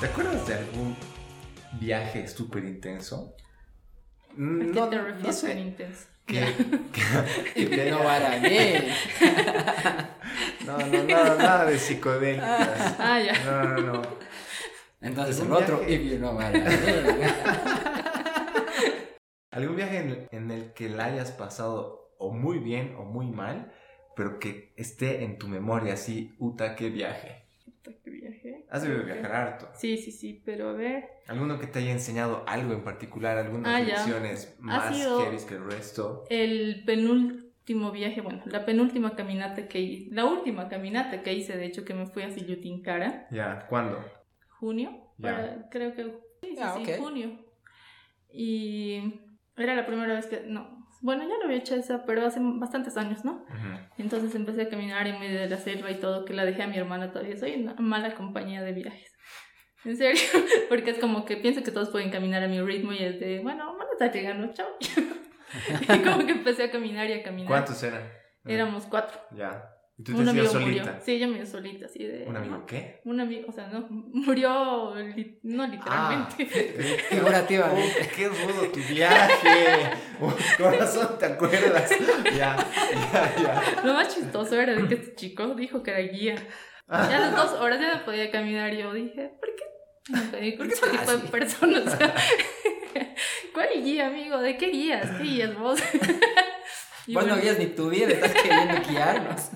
¿Te acuerdas de algún viaje súper intenso? ¿A qué No, te no refieres sé. con intenso? Que, que- que- No para mí. no, no, nada, nada de psicodélicas. Ah, ya. No, no, no. Entonces el ¿Algún otro, viaje? if you know what I mean. ¿Algún viaje en el, en el que la hayas pasado o muy bien o muy mal, pero que esté en tu memoria así, Uta, qué viaje? ¿Qué viaje? Has debido viajar harto. Sí, sí, sí, pero a ver. ¿Alguno que te haya enseñado algo en particular? ¿Algunas Ah, ya. lecciones más heavy que el resto? El penúltimo viaje, bueno, la penúltima caminata que hice, la última caminata que hice, de hecho, que me fui a Sillutinkara, Ya, ¿cuándo? junio, Ya. para- creo que, sí, sí, Ah, sí, junio. Y era la primera vez que, no, bueno, ya lo había hecho esa, pero hace bastantes años, ¿no? Ujú. Entonces empecé a caminar en medio de la selva y todo, que la dejé a mi hermana todavía. Soy una mala compañía de viajes. En serio, porque es como que pienso que todos pueden caminar a mi ritmo y es de, bueno, van a estar llegando, chao. y como que empecé a caminar y a caminar. ¿Cuántos eran? Éramos cuatro. Ya. ¿Y tú Un amigo ibas murió. solita? Sí, yo me solita, así de... ¿Un amigo qué? Un amigo, o sea, no, murió, li- no literalmente. Figurativamente. Oh, ¡Qué rudo tu viaje! Oh, corazón, ¿te acuerdas? Ya, ya, ya. Lo más chistoso era de que este chico dijo que era guía. Ya a las dos horas ya no podía caminar y yo dije, ¿por qué? No pedí con ¿Por qué este tipo de personas. O sea, ¿Cuál guía, amigo? ¿De qué guías? ¿Qué guías vos? Y Vos no bueno, guías ni tu vida, estás queriendo guiarnos.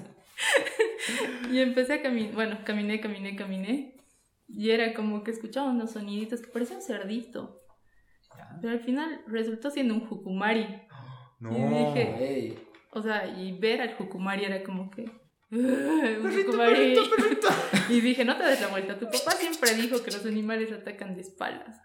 Y empecé a caminar, bueno, caminé, caminé, caminé. Y era como que escuchaba unos soniditos que parecían un cerdito. Pero al final resultó siendo un jucumari. No. Y dije- O sea, y ver al jucumari era como que... "Ah, un Perrito, jucumari". perrito, perrito. Y dije, no te des la vuelta. Tu papá siempre dijo que los animales atacan de espaldas.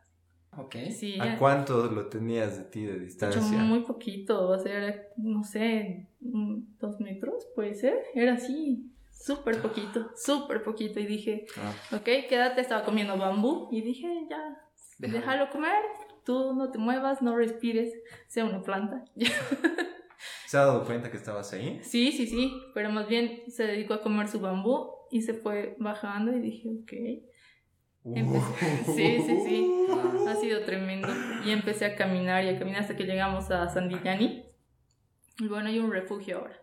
Ok. Sí, ¿A cuánto lo tenías de ti de de hecho, distancia? muy poquito, o sea, era, no sé, dos metros, puede ser, era así, súper poquito, súper poquito, y dije, Ah, ok, quédate, estaba comiendo bambú, y dije, ya, Déjalo. déjalo comer, tú no te muevas, no respires, sea una planta. ¿Se ha dado cuenta que estabas ahí? Sí, sí, sí, pero más bien se dedicó a comer su bambú y se fue bajando y dije, ok. Empecé- sí, sí, sí. Ha sido tremendo. Y empecé a caminar y a caminar hasta que llegamos a Sandillani. Y bueno, hay un refugio ahora.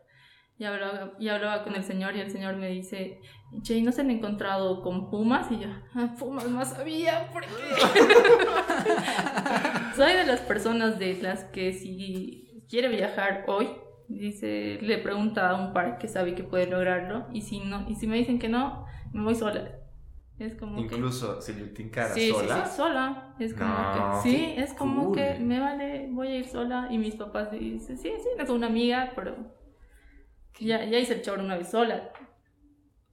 Y hablaba, y hablaba con el señor y el señor me dice, che, ¿y ¿no se han encontrado con pumas? Y yo, ah, pumas más sabía, ¿por qué? Soy de las personas de las que si quiere viajar hoy, dice, le pregunta a un par que sabe que puede lograrlo. Y si no, y si me dicen que no, me voy sola. Es como que... Incluso si le tincara Sí, sola. sí, sí, sola. Es como No, que, sí, es como cool. que me vale, voy a ir sola. Y mis papás dicen, sí, sí, no es una amiga, pero ya, ya hice el choro una vez sola.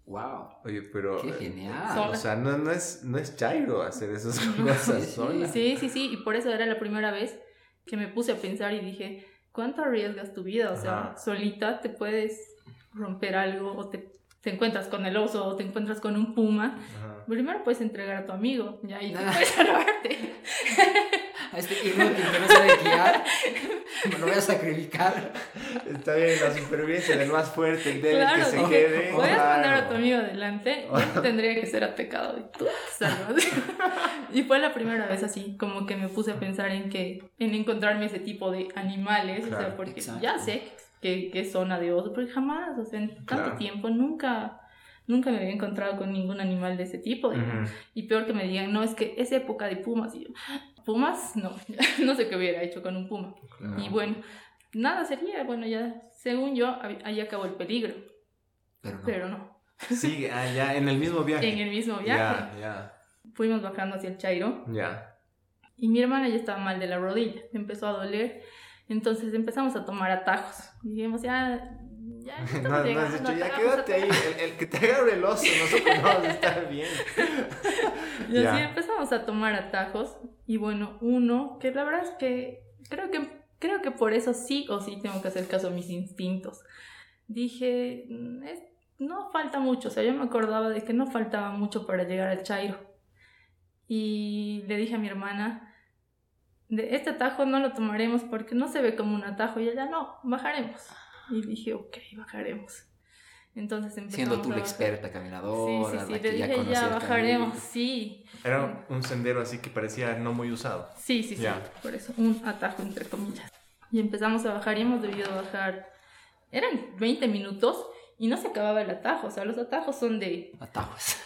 Wow. Oye, pero. Qué eh, genial. Sola. O sea, no, no, es, no es chairo hacer esas cosas sí. sola. Sí, sí, sí. Y por eso era la primera vez que me puse a pensar y dije, ¿cuánto arriesgas tu vida? O sea, Ajá. solita te puedes romper algo o te, te encuentras con el oso o te encuentras con un puma. Ajá. Primero puedes entregar a tu amigo, ya ahí Ah. puedes salvarte. A este inútil que no sabe guiar, me lo voy a sacrificar. Está bien, la supervivencia del más fuerte, el débil Claro, que se quede. Voy a mandar a tu amigo adelante, él tendría que ser atacado y tú te salvas. y fue la primera vez así, como que me puse a pensar en que, en encontrarme ese tipo de animales, o sea, porque exacto. ya sé es zona de oso, pero jamás, o sea, en tanto Claro. tiempo nunca, nunca me había encontrado con ningún animal de ese tipo. digamos. Ujú. Y peor que me digan, no, es que es época de pumas. Y yo, pumas, no, no sé qué hubiera hecho con un puma. Claro. Y bueno, nada sería, bueno, ya, según yo, ahí acabó el peligro, Pero no. pero no. Sigue, ah, ya, en el mismo viaje. En el mismo viaje. Ya, ya, Fuimos bajando hacia el Chairo ya. y mi hermana ya estaba mal de la rodilla, empezó a doler. Entonces empezamos a tomar atajos. Dijimos, ya, ya, No, no llegando, dicho, ya quédate ahí, atajos". el, el que te agarre el oso, nosotros vamos a estar bien. Y así Ya. empezamos a tomar atajos. Y bueno, uno, que la verdad es que creo que, creo que por eso sí o sí tengo que hacer caso a mis instintos. Dije, "Mm, es- no falta mucho. O sea, yo me acordaba de que no faltaba mucho para llegar al Chairo. Y le dije a mi hermana, de este atajo no lo tomaremos porque no se ve como un atajo. Y ella, no, bajaremos. Y dije, ok, bajaremos. Entonces empezamos Siendo tú a la experta Sí, caminadora, sí, la sí, que le ya dije, ya bajaremos, camino. sí. Era un sendero así que parecía no muy usado. Sí, sí, sí, por eso, un atajo entre comillas. Y empezamos a bajar y hemos debido bajar, eran 20 minutos y no se acababa el atajo, o sea, los atajos son de Atajos.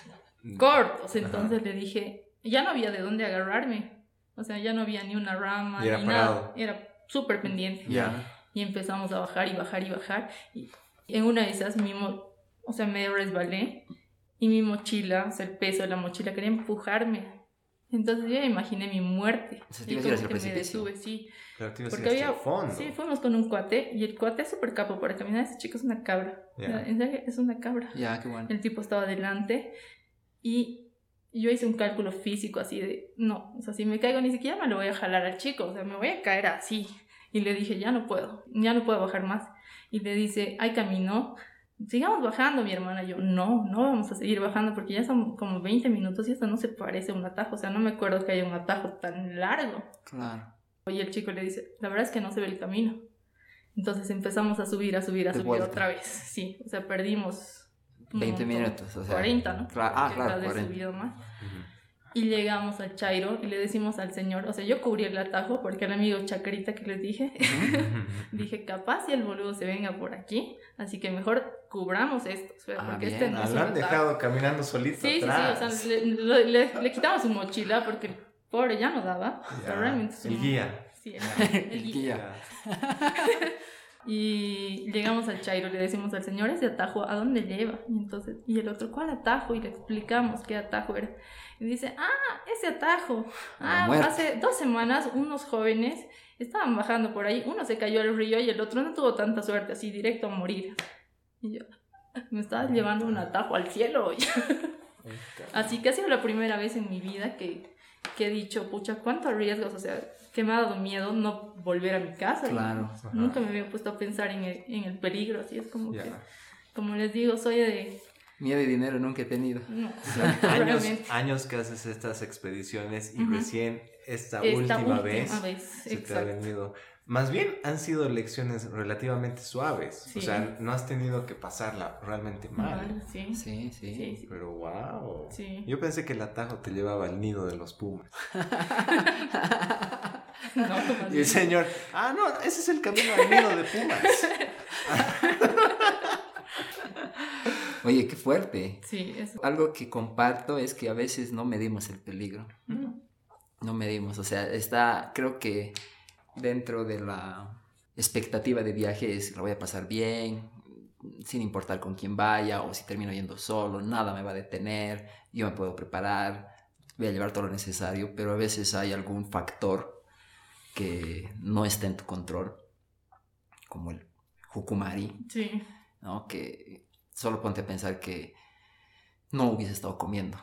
cortos, entonces le dije, ya no había de dónde agarrarme, o sea, ya no había ni una rama, Y era ni parado. nada, era súper pendiente. Ya. Y empezamos a bajar y bajar y bajar. Y en una de esas, mi mo- o sea, me resbalé y mi mochila, o sea, el peso de la mochila quería empujarme. Entonces yo me imaginé mi muerte. O sea, Y como que me detuve, sí. Claro, Porque había, fondo. sí, fuimos con un cuate y el cuate es súper capo para caminar. Ese chico es una cabra. Ya. O sea, En serio, es una cabra. Ya, qué bueno. El tipo estaba delante y yo hice un cálculo físico así de, no, o sea, si me caigo ni siquiera me lo voy a jalar al chico, o sea, me voy a caer así. Y le dije, ya no puedo, ya no puedo bajar más. Y le dice, hay camino, sigamos bajando, mi hermana. Yo, no, no vamos a seguir bajando porque ya son como 20 minutos y esto no se parece a un atajo, o sea, no me acuerdo que haya un atajo tan largo. Claro. Y el chico le dice, la verdad es que no se ve el camino. Entonces empezamos a subir, a subir, a De subir vuelta. otra vez. Sí, o sea, perdimos... un 20 montón. minutos, o sea. 40, ¿no? Claro, ah, claro, vez 40. subido más. Ujú. Y llegamos al Chairo y le decimos al señor, o sea, yo cubrí el atajo porque el amigo Chacarita que les dije, dije, capaz si el boludo se venga por aquí, así que mejor cubramos esto, o sea, Ah, porque bien. este no lo han dejado caminando solito Sí, sí, sí, atrás. o sea, le, le- le- le quitamos su mochila porque el pobre ya no daba, Ya. pero realmente es El guía. Sí, el, el El guía. Y llegamos al Chairo, le decimos al señor, ese atajo, ¿a dónde lleva? Y entonces, y el otro, ¿cuál atajo? Y le explicamos qué atajo era. Y dice, ah, ese atajo. Ah, hace dos semanas unos jóvenes estaban bajando por ahí, uno se cayó al río y el otro no tuvo tanta suerte, así directo a morir. Y yo, me estabas llevando un atajo al cielo. Así que ha sido la primera vez en mi vida que, que he dicho, pucha, cuántos riesgos, o sea, que me ha dado miedo no volver a mi casa. Claro. Nunca me había puesto a pensar en el, en el peligro, así es como que, como les digo, soy de... Miedo y dinero nunca he tenido. No, Años, realmente. años que haces estas expediciones y recién esta, Esta última, última vez, vez, se te ha exacto. venido. Más bien han sido lecciones relativamente suaves. O sea, no has tenido que pasarla realmente mal. Mal, sí. Sí, sí. Pero wow. Sí. Yo pensé que el atajo te llevaba al nido de los pumas. No, Y el señor, ah, no, ese es el camino al nido de pumas. Oye, qué fuerte. Sí, eso. Algo que comparto es que a veces no medimos el peligro. No medimos, o sea, está, creo que dentro de la expectativa de viaje es, lo voy a pasar bien, sin importar con quién vaya o si termino yendo solo, nada me va a detener, yo me puedo preparar, voy a llevar todo lo necesario, pero a veces hay algún factor que no está en tu control, como el Hukumari, Sí. ¿no? Que solo ponte a pensar que no hubiese estado comiendo,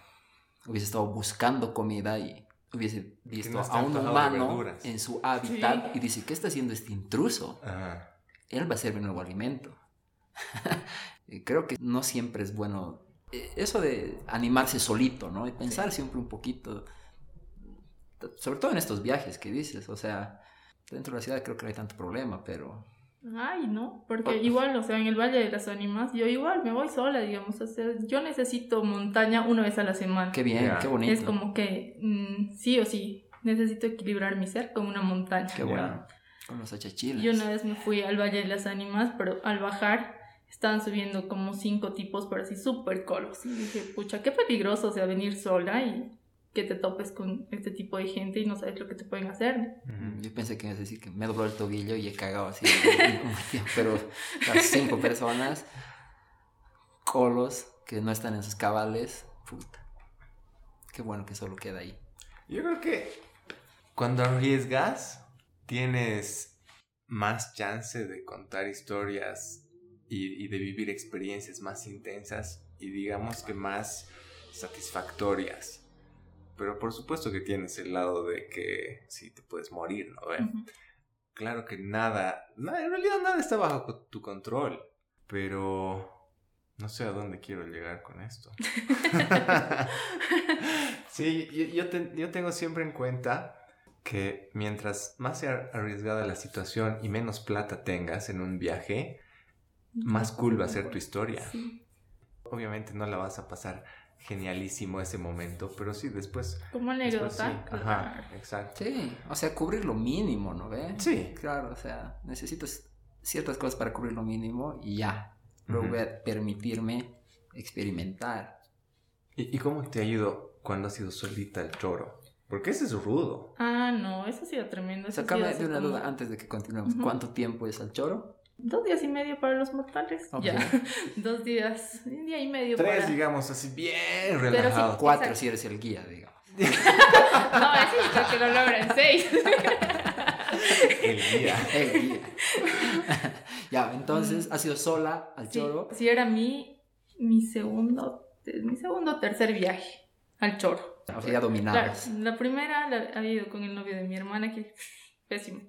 hubiese estado buscando comida y hubiese visto no a un humano en su hábitat Sí. y dice, ¿qué está haciendo este intruso? Ajá. Él va a ser mi nuevo alimento. Y Creo que no siempre es bueno eh, eso de animarse solito, ¿no? Y pensar siempre un poquito, sobre todo en estos viajes que dices, o sea, dentro de la ciudad creo que no hay tanto problema, pero... Ay, no, porque Oh. igual, o sea, en el Valle de las Ánimas, yo igual me voy sola, digamos, o sea, yo necesito montaña una vez a la semana. Qué bien, qué bonito. Es como que mm, sí o sí, necesito equilibrar mi ser con una montaña. Qué bueno. Con los achachiles. Yo una vez me fui al Valle de las Ánimas, pero al bajar estaban subiendo como cinco tipos, pero así súper colos. Y dije, pucha, qué peligroso, o sea, venir sola y que te topes con este tipo de gente y no sabes lo que te pueden hacer. Ujú. Yo pensé que ibas a decir que me dobló el tobillo y he cagado así. pero las cinco personas, colos, que no están en sus cabales, puta. Qué bueno que solo queda ahí. Yo creo que cuando arriesgas, tienes más chance de contar historias y, y de vivir experiencias más intensas y digamos que más satisfactorias. Pero por supuesto que tienes el lado de que sí te puedes morir, ¿no? ve? Claro que nada, nada, en realidad nada está bajo tu control, pero no sé a dónde quiero llegar con esto. sí, yo, yo te- yo tengo siempre en cuenta que mientras más sea arriesgada la situación y menos plata tengas en un viaje, más cool va a ser tu historia. Sí. Obviamente no la vas a pasar genialísimo ese momento, pero sí después... Como después sí. anécdota. Ajá, exacto. Sí, o sea, cubrir lo mínimo, ¿no ve? Sí. Claro, o sea, necesitas ciertas cosas para cubrir lo mínimo y ya. Luego Ujú. voy a permitirme experimentar. ¿Y, y cómo te ha ido cuando has ido solita al choro? Porque ese es rudo. Ah, no, eso ha sido tremendo. eso sido Sácame de una como duda antes de que continuemos. ¿Cuánto tiempo es al choro? Dos días y medio para los mortales. Ya. Dos días, un día y medio Tres, para... digamos, así bien relajado. Cuatro Exacto. si eres el guía, digamos. No, yo creo que lo logra en seis. El día. El guía. ya, entonces, ¿has ido sola al Sí, choro? sí, era mi, mi segundo, mi segundo o tercer viaje al choro. O sea, ya Claro, dominabas. la primera la había ido con el novio de mi hermana, que pésimo.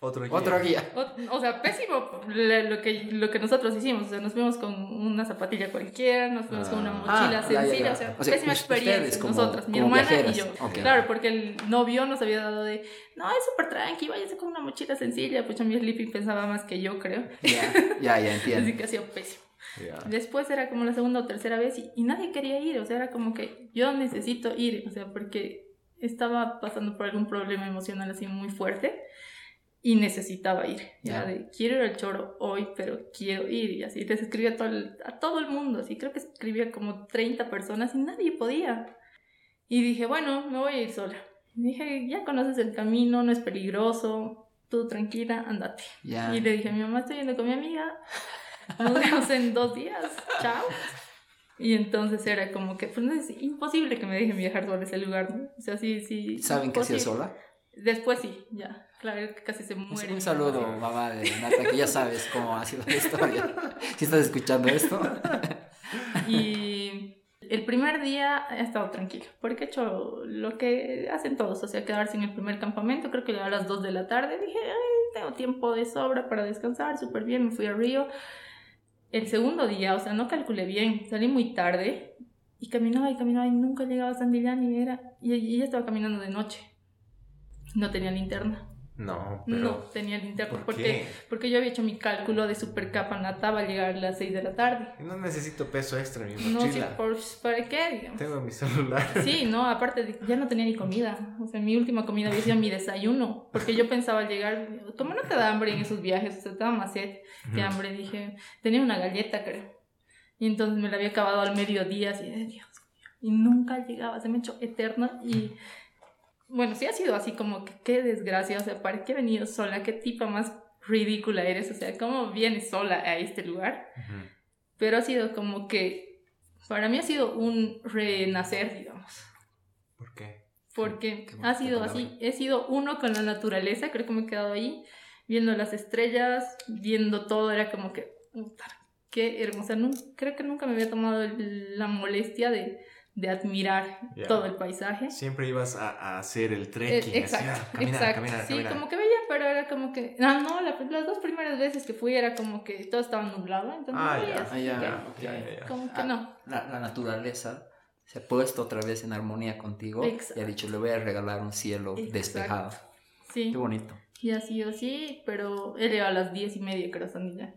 Otro guía. Otro guía. O, o sea, pésimo lo que, lo que nosotros hicimos. O sea, nos fuimos con una zapatilla cualquiera, nos fuimos con una Ah. mochila Ah, ya, ya, sencilla. ya. O sea, O sea, pésima experiencia. como- nosotras, mi hermana viajeras. y yo. Ok. Claro, porque el novio nos había dado de, no, es súper tranqui, váyase con una mochila sencilla. Pues mi sleeping pensaba más que yo, creo. Ya, ya, ya Así entiendo. que ha sido pésimo. Ya. Después era como la segunda o tercera vez y, y nadie quería ir, o sea, era como que yo necesito ir, o sea, porque estaba pasando por algún problema emocional así muy fuerte y necesitaba ir. Ya. Era de, quiero ir al choro hoy, pero quiero ir. Y así les escribí a todo el, a todo el mundo, así creo que escribía como 30 personas y nadie podía. Y dije, bueno, me voy a ir sola. Y dije, ya conoces el camino, no es peligroso, tú tranquila, andate. Ya. Y le dije a mi mamá, estoy yendo con mi amiga. Nos vemos en dos días. Chao. Y entonces era como que, pues es imposible que me dejen viajar sobre ese lugar, ¿no? O sea, sí, sí. ¿Saben que hacía sola? Después sí, ya. Claro, que casi se muere. un saludo, mamá. de Nata, que ya sabes cómo ha sido la historia. Si estás escuchando esto. Y El primer día he estado tranquilo, porque he hecho lo que hacen todos, o sea, quedarse en el primer campamento, creo que a las 2 de la tarde, dije, Ay, tengo tiempo de sobra para descansar, súper bien, me fui a Río. El segundo día, o sea, no calculé bien, salí muy tarde y caminaba y caminaba y nunca llegaba a San Millán y era, y, y ya estaba caminando de noche. No tenía linterna. No, pero. No tenía linterna ¿Por porque, qué? porque yo había hecho mi cálculo de supercapa nata va a llegar a las 6 de la tarde. No necesito peso extra en mi No sé mochila. por, para qué, digamos. Tengo mi celular. Sí, no, aparte de- ya no tenía ni comida. O sea, mi última comida había sido mi desayuno. Porque yo pensaba al llegar, como no te da hambre en esos viajes, o sea, te da más sed que hambre, dije, tenía una galleta, creo. Y entonces me la había acabado al mediodía, así de Dios mío. Y nunca llegaba, se me echó eterna. Y bueno, sí ha sido así como que qué desgracia, o sea, ¿para qué he venido sola? ¿Qué tipa más ridícula eres? O sea, ¿cómo vienes sola a este lugar? Pero ha sido como que, para mí ha sido un renacer, digamos ¿Por qué? porque Qué ha sido palabra. así, he sido uno con la naturaleza, creo que me he quedado ahí, viendo las estrellas, viendo todo, era como que, qué hermosa, Nun- creo que nunca me había tomado la molestia de, de admirar Ya. todo el paisaje. Siempre ibas a, a hacer el Eh, trekking. así, exacto, ah, caminar, exacto. caminar, sí, caminar. como que veía, pero era como que, no, no, la- las dos primeras veces que fui era como que todo estaba nublado, entonces Ah, no ya, veías, ah, ya, que- ok. Ya, ya, ya. como que Ah, no. La, la naturaleza se ha puesto otra vez en armonía contigo Exacto. y ha dicho, le voy a regalar un cielo Exacto. despejado. Sí. Qué bonito. Y ha sido así, pero he llegado a las diez y media, creo, San Millán.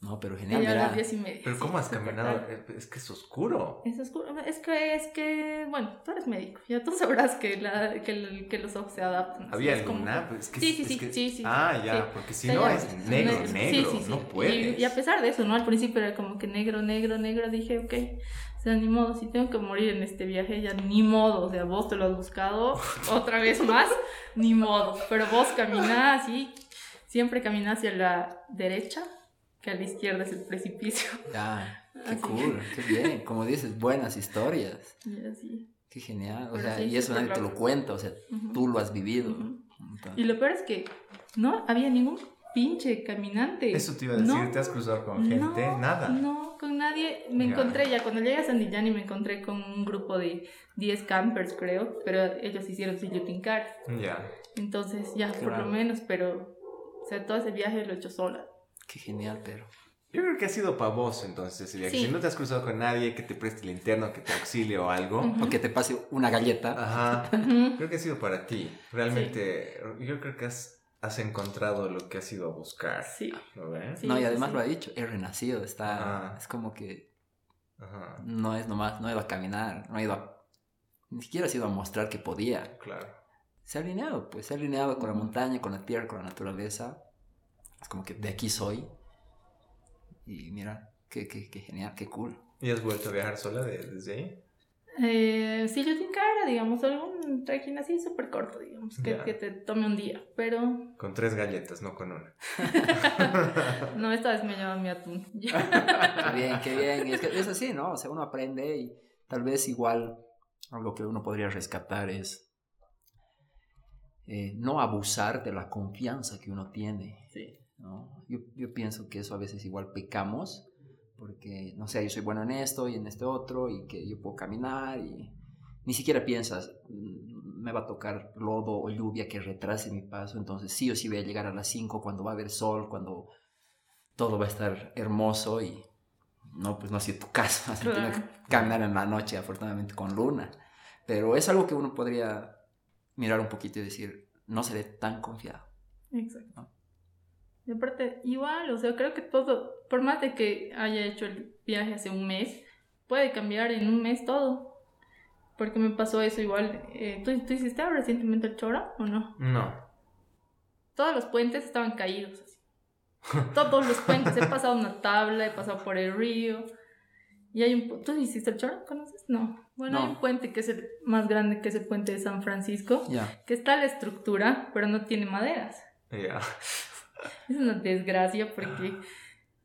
No, pero He genial, a las diez y media. Pero sí, ¿cómo has caminado? Es que es oscuro. Es oscuro. Es que, es que, bueno, tú eres médico. Ya tú sabrás que, la, que, el- que los ojos se adaptan. ¿Había Es como- alguna? Pues es que, Sí, sí, es sí, que- sí, sí. Ah, ya, sí. porque si no ya- es negro, negro, sí, sí. no puedes. Y, y a pesar de eso, ¿no? Al principio era como que negro, negro, negro. Dije, ok, o sea, ni modo, si tengo que morir en este viaje, ya ni modo. O sea, vos te lo has buscado otra vez más, ni modo. Pero vos caminás así, siempre caminás hacia la derecha, que a la izquierda es el precipicio. Ya, qué Así. cool, qué bien. Como dices, buenas historias. Y así. Qué genial. O Pero sea, sí, y eso nadie te lo cuenta, o sea, Ujú. tú lo has vivido. Ujú. Entonces, Y lo peor es que no había ningún pinche caminante. Eso te iba a decir, No, ¿te has cruzado con gente? no, Nada. No, con nadie. Me Ya. encontré ya, cuando llegué a San Millán y me encontré con un grupo de 10 campers, creo, pero ellos hicieron su Yutincar. Ya. Entonces, ya, por Claro. lo menos, pero, o sea, todo ese viaje lo he hecho sola. Qué genial, pero. Yo creo que ha sido para vos entonces, que. Si no te has cruzado con nadie que te preste linterna, que te auxilie o algo. O que te pase una galleta. Ajá. Creo que ha sido para ti. Realmente, yo creo que has, has encontrado lo que has ido a buscar. Sí. ¿Lo ves? Sí, no, y además sí. lo ha dicho, he renacido, está. Ajá. Es como que Ajá. no es nomás, no he ido a caminar, no he ido a. Ni siquiera ha ido a mostrar que podía. Claro. Se ha alineado, pues se ha alineado con la montaña, con la tierra, con la naturaleza. Es como que de aquí soy. Y mira, qué, qué, qué genial, qué cool. ¿Y has vuelto a viajar sola de- desde ahí? Eh, sí, Yutincar, digamos, algún trekking así súper corto, digamos, que, que te tome un día, pero Con tres galletas, no con una. no, esta vez me lleva mi atún. Qué bien, qué bien. Es, que es así, ¿no? O sea, uno aprende y tal vez igual algo que uno podría rescatar es eh, no abusar de la confianza que uno tiene. Sí. ¿No? Yo, yo pienso que eso a veces igual pecamos, porque, no sé, yo soy bueno en esto y en este otro, y que yo puedo caminar, y ni siquiera piensas, "Mm, me va a tocar lodo o lluvia que retrase mi paso, entonces sí o sí voy a llegar a las 5 cuando va a haber sol, cuando todo va a estar hermoso, y no, pues no ha sido tu caso, has tenido que caminar en la noche, afortunadamente con luna, pero es algo que uno podría mirar un poquito y decir, no seré tan confiado. Exacto. ¿no? Y aparte, igual, o sea, creo que todo, por más de que haya hecho el viaje hace un mes, puede cambiar en un mes todo. Porque me pasó eso igual. eh, ¿tú, ¿Tú hiciste recientemente el Chora o no? No. Todos los puentes estaban caídos así. Todos los puentes. He pasado una tabla, he pasado por el río. Y hay un... ¿Tú hiciste el Chora? ¿Conoces? No. Bueno, hay un puente que es el más grande que es el puente de San Francisco. Ya. Que está la estructura, pero no tiene maderas. Ya. Es una desgracia porque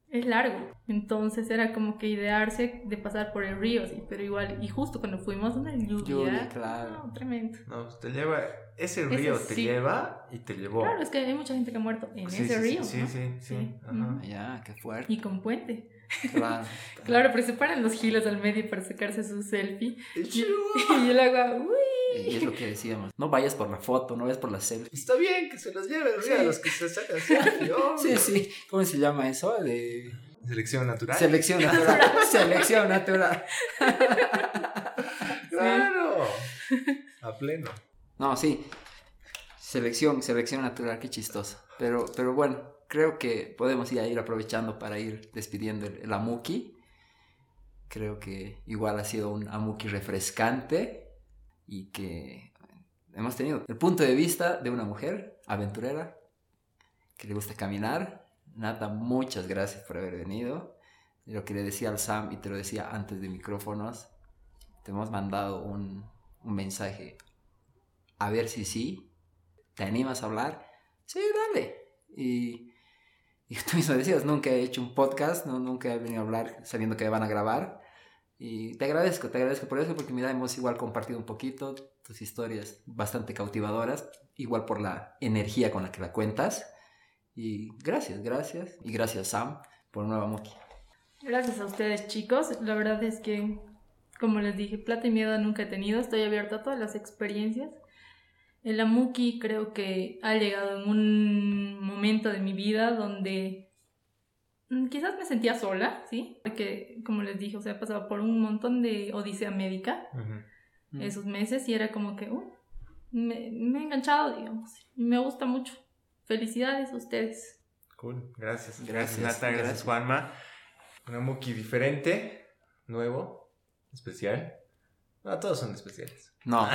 es largo. Entonces era como que idearse de pasar por el río, sí, pero igual, y justo cuando fuimos, una lluvia. Lluvia, claro. no, tremendo. No, te lleva. Ese Ese río te sí. lleva y te llevó. Claro, es que hay mucha gente que ha muerto en Sí, ese sí, río. Sí, ¿no? sí, sí. Sí. Ajá. Ya, qué fuerte. Y con puente. Claro. Claro, pero se paran los giles al medio para sacarse su selfie. Y, le hago, uy. Y es lo que decíamos. No vayas por la foto, no vayas por la selfie. Está bien que se los lleven, Sí. a los que se sacan selfie. Sí, sí. ¿Cómo se llama eso? De Selección natural. selección natural. selección natural. Claro. A pleno. No, sí. Selección, selección natural, qué chistoso. Pero, pero bueno, creo que podemos ya ir aprovechando para ir despidiendo el, el Amuki. Creo que igual ha sido un Amuki refrescante y que hemos tenido el punto de vista de una mujer aventurera que le gusta caminar. Nata, muchas gracias por haber venido. Lo que le decía al Sam y te lo decía antes de micrófonos, te hemos mandado un, un mensaje a ver si sí, ¿te animas a hablar? Sí, dale. Y, y tú mismo decías, nunca he hecho un podcast, no, nunca he venido a hablar sabiendo que van a grabar. Y te agradezco, te agradezco por eso, porque mira, hemos igual compartido un poquito tus historias bastante cautivadoras, igual por la energía con la que la cuentas. Y gracias, gracias. Y gracias, Sam, por Nueva Muki. Gracias a ustedes, chicos. La verdad es que, como les dije, plata y miedo nunca he tenido. Estoy abierta a todas las experiencias. El Amuki creo que ha llegado en un momento de mi vida donde mm, quizás me sentía sola, ¿sí? Porque, como les dije, o sea, he pasado por un montón de odisea médica Ujú. esos meses y era como que uh, me, me he enganchado, digamos. Y me gusta mucho. Felicidades a ustedes. Cool, gracias. Gracias, Nata, gracias, gracias. Juanma. Una Muki diferente, nuevo, especial. No, todos son especiales. No,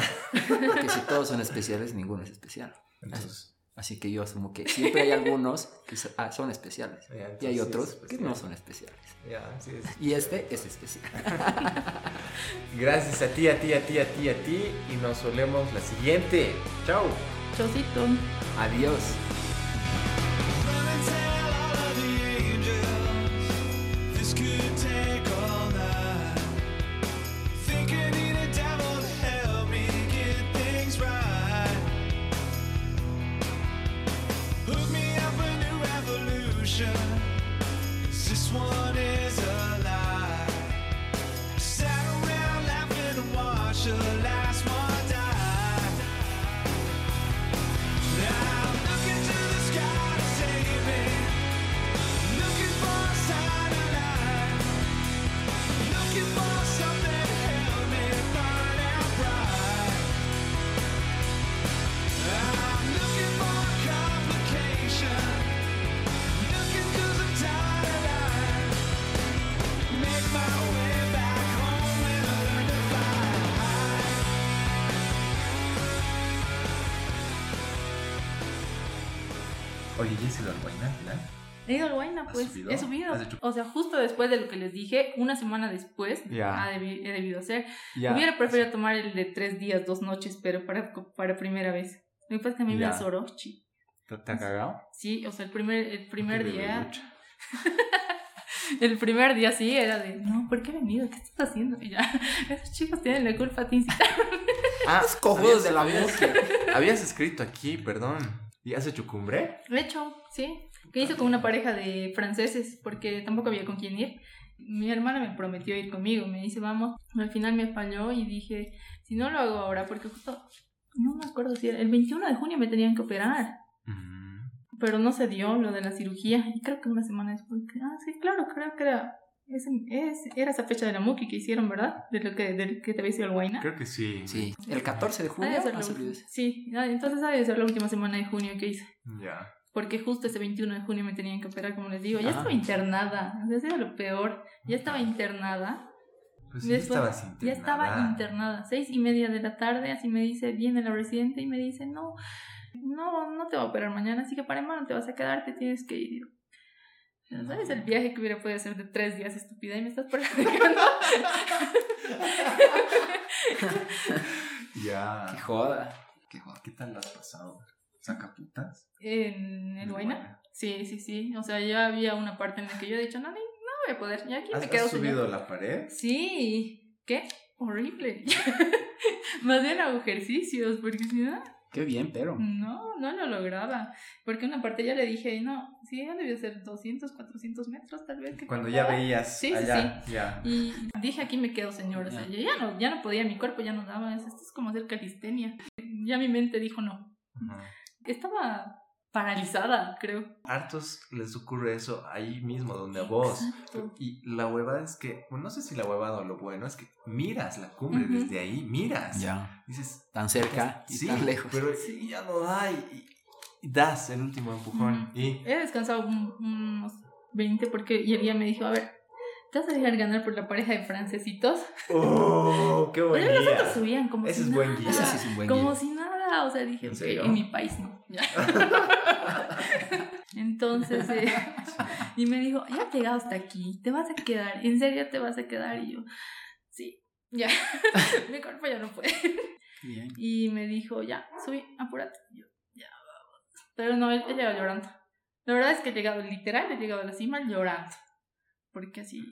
porque si todos son especiales, ninguno es especial. Entonces, Así que yo asumo que siempre hay algunos que ah, son especiales. Y hay otros es que no son especiales. Ya, sí es. Y este es especial. Gracias a ti, a ti, a ti, a ti, a ti. Y nos solemos la siguiente. Chao. Chocito. Adiós. Pues. subido? He subido. ¿Has hecho- O sea, justo después de lo que les dije, una semana después, Ya. ha debi- he debido hacer. Ya. Hubiera preferido tomar el de tres días, dos noches, pero para, para primera vez. Lo que pasa es que a mí me Ya. azoró. chi. ¿Te, te ha cagado? Sí, o sea, el primer, el primer día. El primer día sí era de, no, ¿por qué he venido? ¿Qué estás haciendo? Y ya, esos chicos tienen la culpa, te incitaron. Ah, cojudos de la Muki. Habías escrito aquí, perdón. ¿Y has hecho cumbre? De hecho, sí. Que hice con una pareja de franceses porque tampoco había con quién ir. Mi hermana me prometió ir conmigo, me dice vamos. Al final me falló y dije, si no lo hago ahora, porque justo, no me acuerdo si era, el 21 de junio me tenían que operar, Mm. pero no se dio lo de la cirugía. Y creo que una semana después, que- ah, sí, claro, creo que era, ese- es- era esa fecha de la Muki que hicieron, ¿verdad? De lo que, del que te había sido el Guayna. Creo que sí. Sí, el 14 de junio de ha la. Sí, ah, entonces ha de ser la última semana de junio que hice. Ya. Porque justo ese 21 de junio me tenían que operar, como les digo. Ya Ah. estaba internada. Ya era lo peor. Ya estaba internada. Pues sí, Después, estabas internada. ya estaba internada. Seis y media de la tarde, así me dice, viene la residente y me dice, no, no, no te va a operar mañana, así que para mañana te vas a quedar, te tienes que ir. ¿Sabes el viaje que hubiera podido hacer de tres días, estúpida? Y me estás platicando. Ya. Qué joda. Qué joda. ¿Qué tal lo has pasado? ¿Saca putas? en el Huayna. Sí, sí, sí. O sea, ya había una parte en la que yo he dicho, no, no voy a poder. Ya aquí ¿Has, me quedo has señor". subido la pared? Sí, qué horrible. Más bien hago ejercicios, porque si no, Qué bien, pero. No, no lo lograba. Porque una parte ya le dije, no, sí, ya debió ser 200, 400 metros tal vez. que Cuando ya veías Sí, sí, allá, ya. Y dije, aquí me quedo, señor. O sea, Ya. ya no, ya no podía, mi cuerpo ya no daba. Esto es como hacer calistenia. Ya mi mente dijo no. Estaba paralizada, creo. Hartos les ocurre eso ahí mismo, donde a vos. Exacto. Y la huevada es que, bueno, no sé si la huevada o lo bueno, es que miras la cumbre Ujú. desde ahí, miras. Ya. Dices, Tan cerca y sí, tan lejos. pero sí, ya no da y, y das el último empujón. Ujú. Y He descansado un- unos 20 porque y el día me dijo, a ver, ¿te vas a dejar ganar por la pareja de francesitos? ¡Oh! ¡Qué buen Pero los otros día! subían como Ese si es buen nada. guía. Ese sí es un buen como guía. si nada. O sea, dije, ¿En "Ok, serio? en mi país no. Entonces, eh, y me dijo, ya has llegado hasta aquí, te vas a quedar, en serio te vas a quedar. Y yo, sí, ya, mi cuerpo ya no puede. Bien. Y me dijo, ya, subí, apúrate. Y yo, ya, vamos. Pero no, él, él llegó llorando. La verdad es que he llegado, literal, he llegado a la cima llorando. Porque así.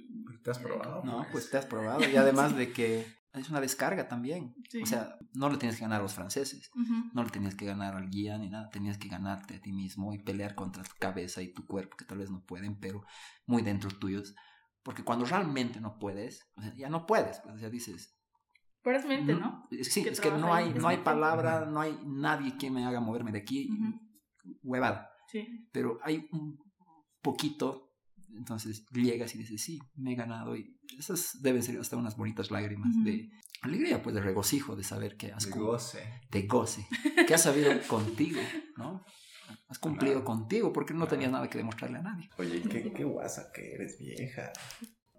¿Te has probado? No, pues te has probado. Y además de que es una descarga también. Sí. O sea, no le tienes que ganar a los franceses. Ujú. No le tenías que ganar al guía ni nada. Tenías que ganarte a ti mismo y pelear contra tu cabeza y tu cuerpo, que tal vez no pueden, pero muy dentro tuyos. Porque cuando realmente no puedes, o sea, ya no puedes. Pues, sea, dices, Pero es mente, ¿no? Es- Sí, Que es que no hay, no hay palabra, no hay nadie que me haga moverme de aquí. Ujú. Huevada. Sí. Pero hay un poquito, entonces llegas y dices, sí, me he ganado. Y esas deben ser hasta unas bonitas lágrimas de alegría, pues de regocijo, de saber que has De goce. de goce, que has sabido contigo, ¿no? Has cumplido Claro. contigo porque no tenías nada que demostrarle a nadie. Oye, qué, qué guasa que eres, vieja.